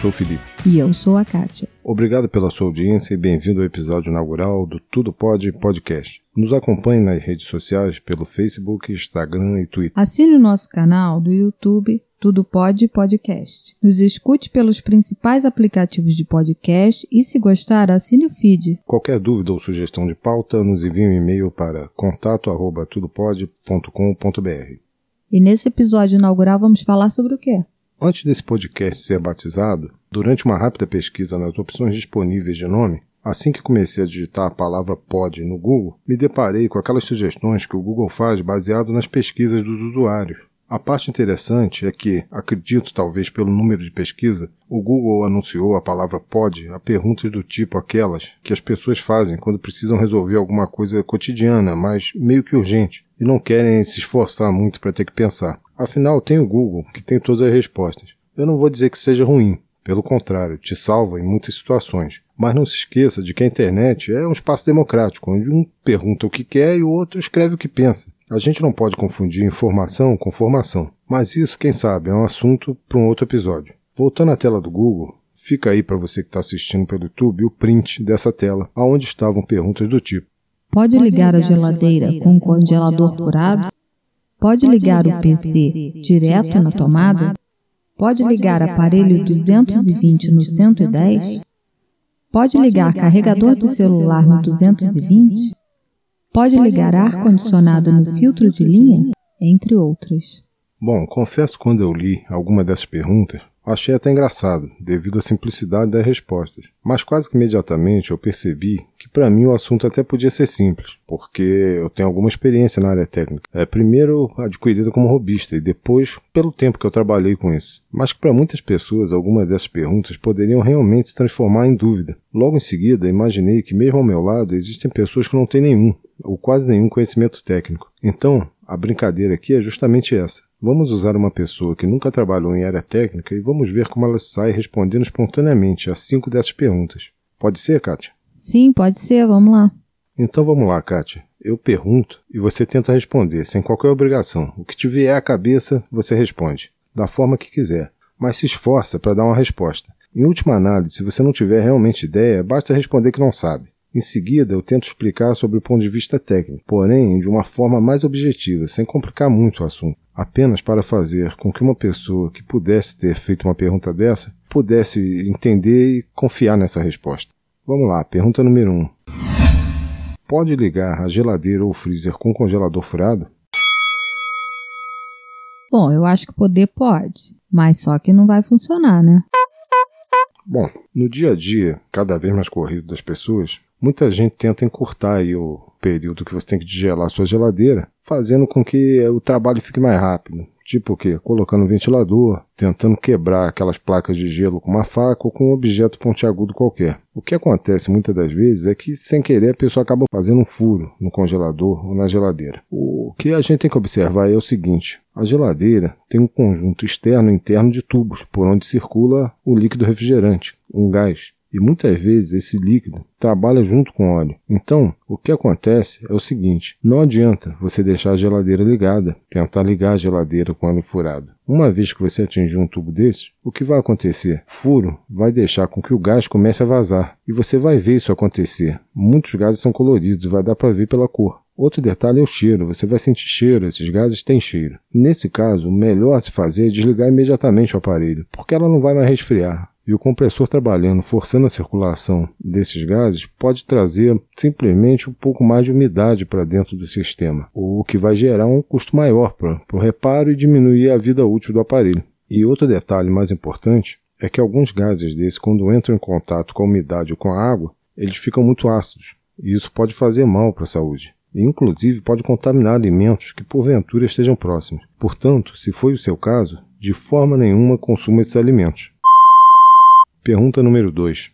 Sou o Felipe. E eu sou a Kátia. Obrigado pela sua audiência e bem-vindo ao episódio inaugural do Tudo Pode Podcast. Nos acompanhe nas redes sociais pelo Facebook, Instagram e Twitter. Assine o nosso canal do YouTube Tudo Pode Podcast. Nos escute pelos principais aplicativos de podcast e, se gostar, assine o feed. Qualquer dúvida ou sugestão de pauta, nos envie um e-mail para contato@tudopode.com.br. E nesse episódio inaugural vamos falar sobre o quê? Antes desse podcast ser batizado, durante uma rápida pesquisa nas opções disponíveis de nome, assim que comecei a digitar a palavra pod no Google, me deparei com aquelas sugestões que o Google faz baseado nas pesquisas dos usuários. A parte interessante é que, acredito talvez pelo número de pesquisa, o Google anunciou a palavra pod a perguntas do tipo aquelas que as pessoas fazem quando precisam resolver alguma coisa cotidiana, mas meio que urgente, e não querem se esforçar muito para ter que pensar. Afinal, tem o Google, que tem todas as respostas. Eu não vou dizer que seja ruim, pelo contrário, te salva em muitas situações. Mas não se esqueça de que a internet é um espaço democrático, onde um pergunta o que quer e o outro escreve o que pensa. A gente não pode confundir informação com formação. Mas isso, quem sabe, é um assunto para um outro episódio. Voltando à tela do Google, fica aí para você que está assistindo pelo YouTube o print dessa tela, aonde estavam perguntas do tipo: Pode ligar a geladeira com o congelador furado? Pode ligar o PC direto na tomada? Pode ligar aparelho 220 no 110? Pode ligar carregador de celular no 220? Pode ligar ar-condicionado no filtro de linha? Entre outros. Bom, confesso que quando eu li alguma dessas perguntas, Achei até engraçado, devido à simplicidade das respostas, mas quase que imediatamente eu percebi que para mim o assunto até podia ser simples, porque eu tenho alguma experiência na área técnica. É, primeiro adquirida como robista e depois pelo tempo que eu trabalhei com isso. Mas que para muitas pessoas algumas dessas perguntas poderiam realmente se transformar em dúvida. Logo em seguida, imaginei que mesmo ao meu lado existem pessoas que não têm nenhum, ou quase nenhum conhecimento técnico. Então, a brincadeira aqui é justamente essa. Vamos usar uma pessoa que nunca trabalhou em área técnica e vamos ver como ela sai respondendo espontaneamente a cinco dessas perguntas. Pode ser, Kátia? Sim, pode ser, vamos lá. Então vamos lá, Kátia. Eu pergunto e você tenta responder, sem qualquer obrigação. O que te vier à cabeça, você responde, da forma que quiser, mas se esforça para dar uma resposta. Em última análise, se você não tiver realmente ideia, basta responder que não sabe. Em seguida, eu tento explicar sobre o ponto de vista técnico, porém de uma forma mais objetiva, sem complicar muito o assunto, apenas para fazer com que uma pessoa que pudesse ter feito uma pergunta dessa pudesse entender e confiar nessa resposta. Vamos lá, pergunta número 1. Um. Pode ligar a geladeira ou freezer com congelador furado? Bom, eu acho que poder pode, mas só que não vai funcionar, né? Bom, no dia a dia, cada vez mais corrido das pessoas, Muita gente tenta encurtar aí o período que você tem que gelar sua geladeira, fazendo com que o trabalho fique mais rápido. Tipo o quê? Colocando um ventilador, tentando quebrar aquelas placas de gelo com uma faca ou com um objeto pontiagudo qualquer. O que acontece muitas das vezes é que, sem querer, a pessoa acaba fazendo um furo no congelador ou na geladeira. O que a gente tem que observar é o seguinte: a geladeira tem um conjunto externo e interno de tubos por onde circula o líquido refrigerante, um gás. E muitas vezes esse líquido trabalha junto com óleo. Então, o que acontece é o seguinte: não adianta você deixar a geladeira ligada, tentar ligar a geladeira com óleo furado. Uma vez que você atingir um tubo desse, o que vai acontecer? Furo vai deixar com que o gás comece a vazar. E você vai ver isso acontecer. Muitos gases são coloridos, vai dar para ver pela cor. Outro detalhe é o cheiro. Você vai sentir cheiro, esses gases têm cheiro. Nesse caso, o melhor a se fazer é desligar imediatamente o aparelho, porque ela não vai mais resfriar. E o compressor trabalhando, forçando a circulação desses gases, pode trazer simplesmente um pouco mais de umidade para dentro do sistema, o que vai gerar um custo maior para o reparo e diminuir a vida útil do aparelho. E outro detalhe mais importante é que alguns gases desses, quando entram em contato com a umidade ou com a água, eles ficam muito ácidos, e isso pode fazer mal para a saúde. E, inclusive, pode contaminar alimentos que porventura estejam próximos. Portanto, se foi o seu caso, de forma nenhuma consuma esses alimentos. Pergunta número 2.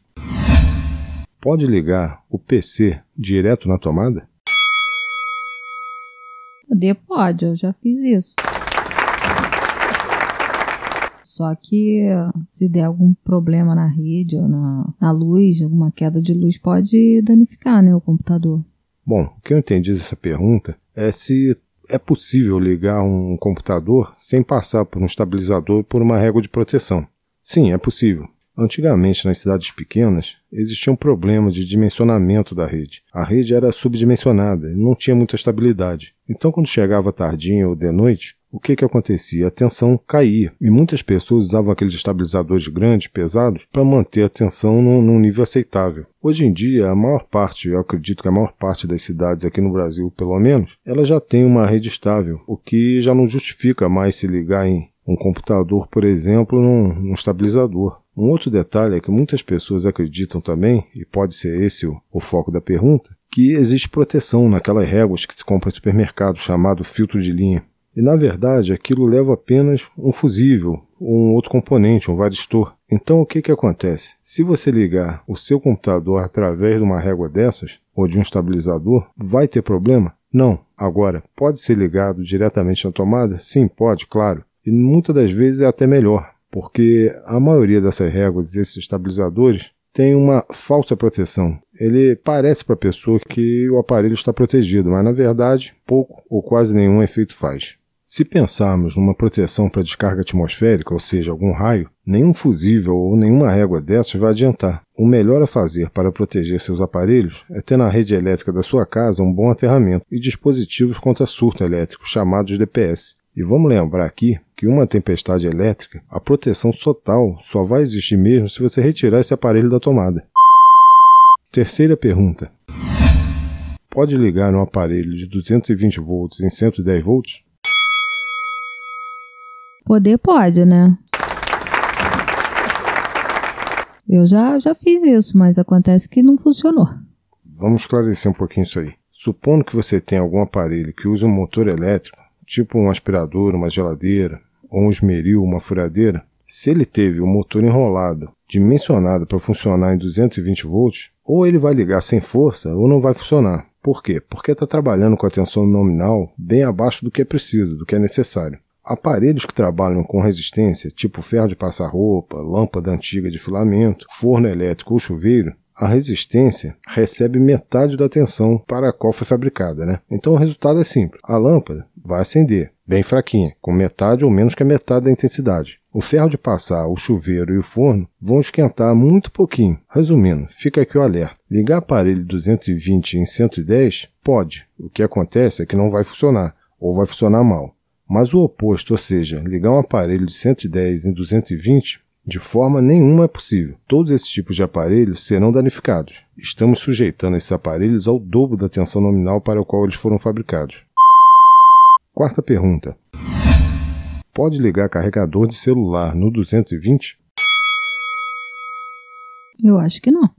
Pode ligar o PC direto na tomada? Poder pode, eu já fiz isso. Só que se der algum problema na rede ou na, na luz, alguma queda de luz, pode danificar né, o computador. Bom, o que eu entendi dessa pergunta é se é possível ligar um computador sem passar por um estabilizador ou por uma régua de proteção. Sim, é possível. Antigamente, nas cidades pequenas, existia um problema de dimensionamento da rede. A rede era subdimensionada e não tinha muita estabilidade. Então, quando chegava tardinha ou de noite, o que, que acontecia? A tensão caía e muitas pessoas usavam aqueles estabilizadores grandes, pesados, para manter a tensão num, num, nível aceitável. Hoje em dia, a maior parte, eu acredito que a maior parte das cidades aqui no Brasil, pelo menos, ela já tem uma rede estável, o que já não justifica mais se ligar em um computador, por exemplo, num, num estabilizador. Um outro detalhe é que muitas pessoas acreditam também, e pode ser esse o, o foco da pergunta, que existe proteção naquelas réguas que se compra em supermercado chamado filtro de linha. E na verdade aquilo leva apenas um fusível ou um outro componente, um varistor. Então o que, que acontece? Se você ligar o seu computador através de uma régua dessas, ou de um estabilizador, vai ter problema? Não. Agora, pode ser ligado diretamente na tomada? Sim, pode, claro. E muitas das vezes é até melhor, porque a maioria dessas réguas, desses estabilizadores, tem uma falsa proteção. Ele parece para a pessoa que o aparelho está protegido, mas na verdade pouco ou quase nenhum efeito faz. Se pensarmos numa proteção para descarga atmosférica, ou seja, algum raio, nenhum fusível ou nenhuma régua dessas vai adiantar. O melhor a fazer para proteger seus aparelhos é ter na rede elétrica da sua casa um bom aterramento e dispositivos contra surto elétrico, chamados DPS. E vamos lembrar aqui que uma tempestade elétrica, a proteção total só vai existir mesmo se você retirar esse aparelho da tomada. Terceira pergunta. Pode ligar um aparelho de 220 volts em 110 volts? Poder pode, né? Eu já, já fiz isso, mas acontece que não funcionou. Vamos esclarecer um pouquinho isso aí. Supondo que você tenha algum aparelho que use um motor elétrico, tipo um aspirador, uma geladeira, ou um esmeril, uma furadeira, se ele teve o motor enrolado, dimensionado para funcionar em 220 volts, ou ele vai ligar sem força ou não vai funcionar. Por quê? Porque está trabalhando com a tensão nominal bem abaixo do que é preciso, do que é necessário. Aparelhos que trabalham com resistência, tipo ferro de passar roupa, lâmpada antiga de filamento, forno elétrico ou chuveiro, a resistência recebe metade da tensão para a qual foi fabricada, né? Então o resultado é simples. A lâmpada vai acender, bem fraquinha, com metade ou menos que a metade da intensidade. O ferro de passar, o chuveiro e o forno vão esquentar muito pouquinho. Resumindo, fica aqui o alerta. Ligar aparelho 220 em 110 pode. O que acontece é que não vai funcionar, ou vai funcionar mal. Mas o oposto, ou seja, ligar um aparelho de 110 em 220, de forma nenhuma é possível. Todos esses tipos de aparelhos serão danificados. Estamos sujeitando esses aparelhos ao dobro da tensão nominal para o qual eles foram fabricados. Quarta pergunta. Pode ligar carregador de celular no 220? Eu acho que não.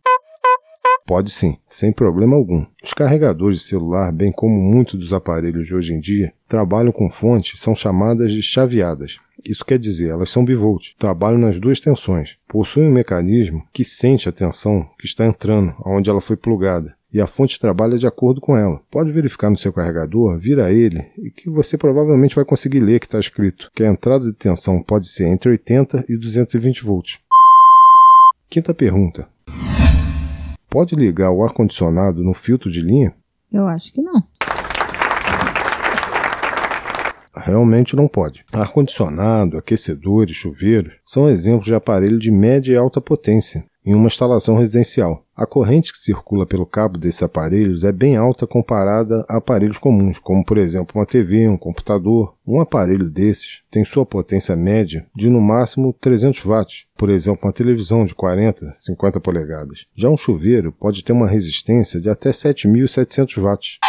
Pode sim, sem problema algum. Os carregadores de celular, bem como muitos dos aparelhos de hoje em dia, trabalham com fontes são chamadas de chaveadas. Isso quer dizer, elas são bivolt, trabalham nas duas tensões, possuem um mecanismo que sente a tensão que está entrando aonde ela foi plugada e a fonte trabalha de acordo com ela. Pode verificar no seu carregador, vira ele e que você provavelmente vai conseguir ler que está escrito que a entrada de tensão pode ser entre 80 e 220 volts. Quinta pergunta: Pode ligar o ar-condicionado no filtro de linha? Eu acho que não. Realmente não pode. Ar-condicionado, aquecedores, chuveiros são exemplos de aparelho de média e alta potência em uma instalação residencial. A corrente que circula pelo cabo desses aparelhos é bem alta comparada a aparelhos comuns, como por exemplo uma TV, um computador. Um aparelho desses tem sua potência média de no máximo 300 watts, por exemplo uma televisão de 40, 50 polegadas. Já um chuveiro pode ter uma resistência de até 7.700 watts.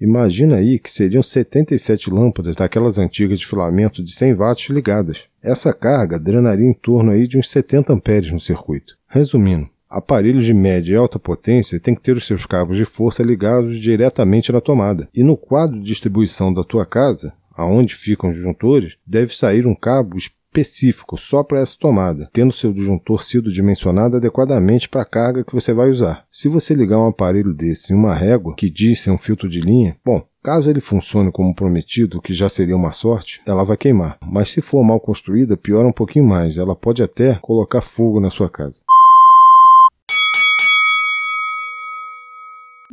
Imagina aí que seriam 77 lâmpadas daquelas antigas de filamento de 100 watts ligadas. Essa carga drenaria em torno aí de uns 70 amperes no circuito. Resumindo, aparelhos de média e alta potência têm que ter os seus cabos de força ligados diretamente na tomada. E no quadro de distribuição da tua casa, aonde ficam os disjuntores, deve sair um cabo específico só para essa tomada, tendo seu disjuntor sido dimensionado adequadamente para a carga que você vai usar. Se você ligar um aparelho desse em uma régua que diz ser um filtro de linha, bom, Caso ele funcione como prometido, que já seria uma sorte, ela vai queimar. Mas se for mal construída, piora um pouquinho mais. Ela pode até colocar fogo na sua casa.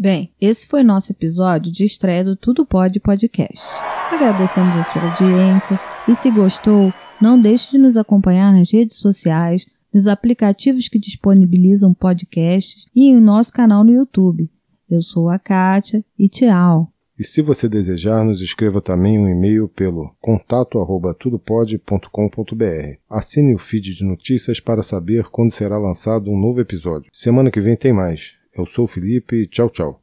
Bem, esse foi nosso episódio de estreia do Tudo Pode Podcast. Agradecemos a sua audiência e se gostou, Não deixe de nos acompanhar nas redes sociais, nos aplicativos que disponibilizam podcasts e em nosso canal no YouTube. Eu sou a Kátia e tchau! E se você desejar, nos escreva também um e-mail pelo contato@tudopod.com.br. Assine o feed de notícias para saber quando será lançado um novo episódio. Semana que vem tem mais. Eu sou o Felipe, tchau, tchau.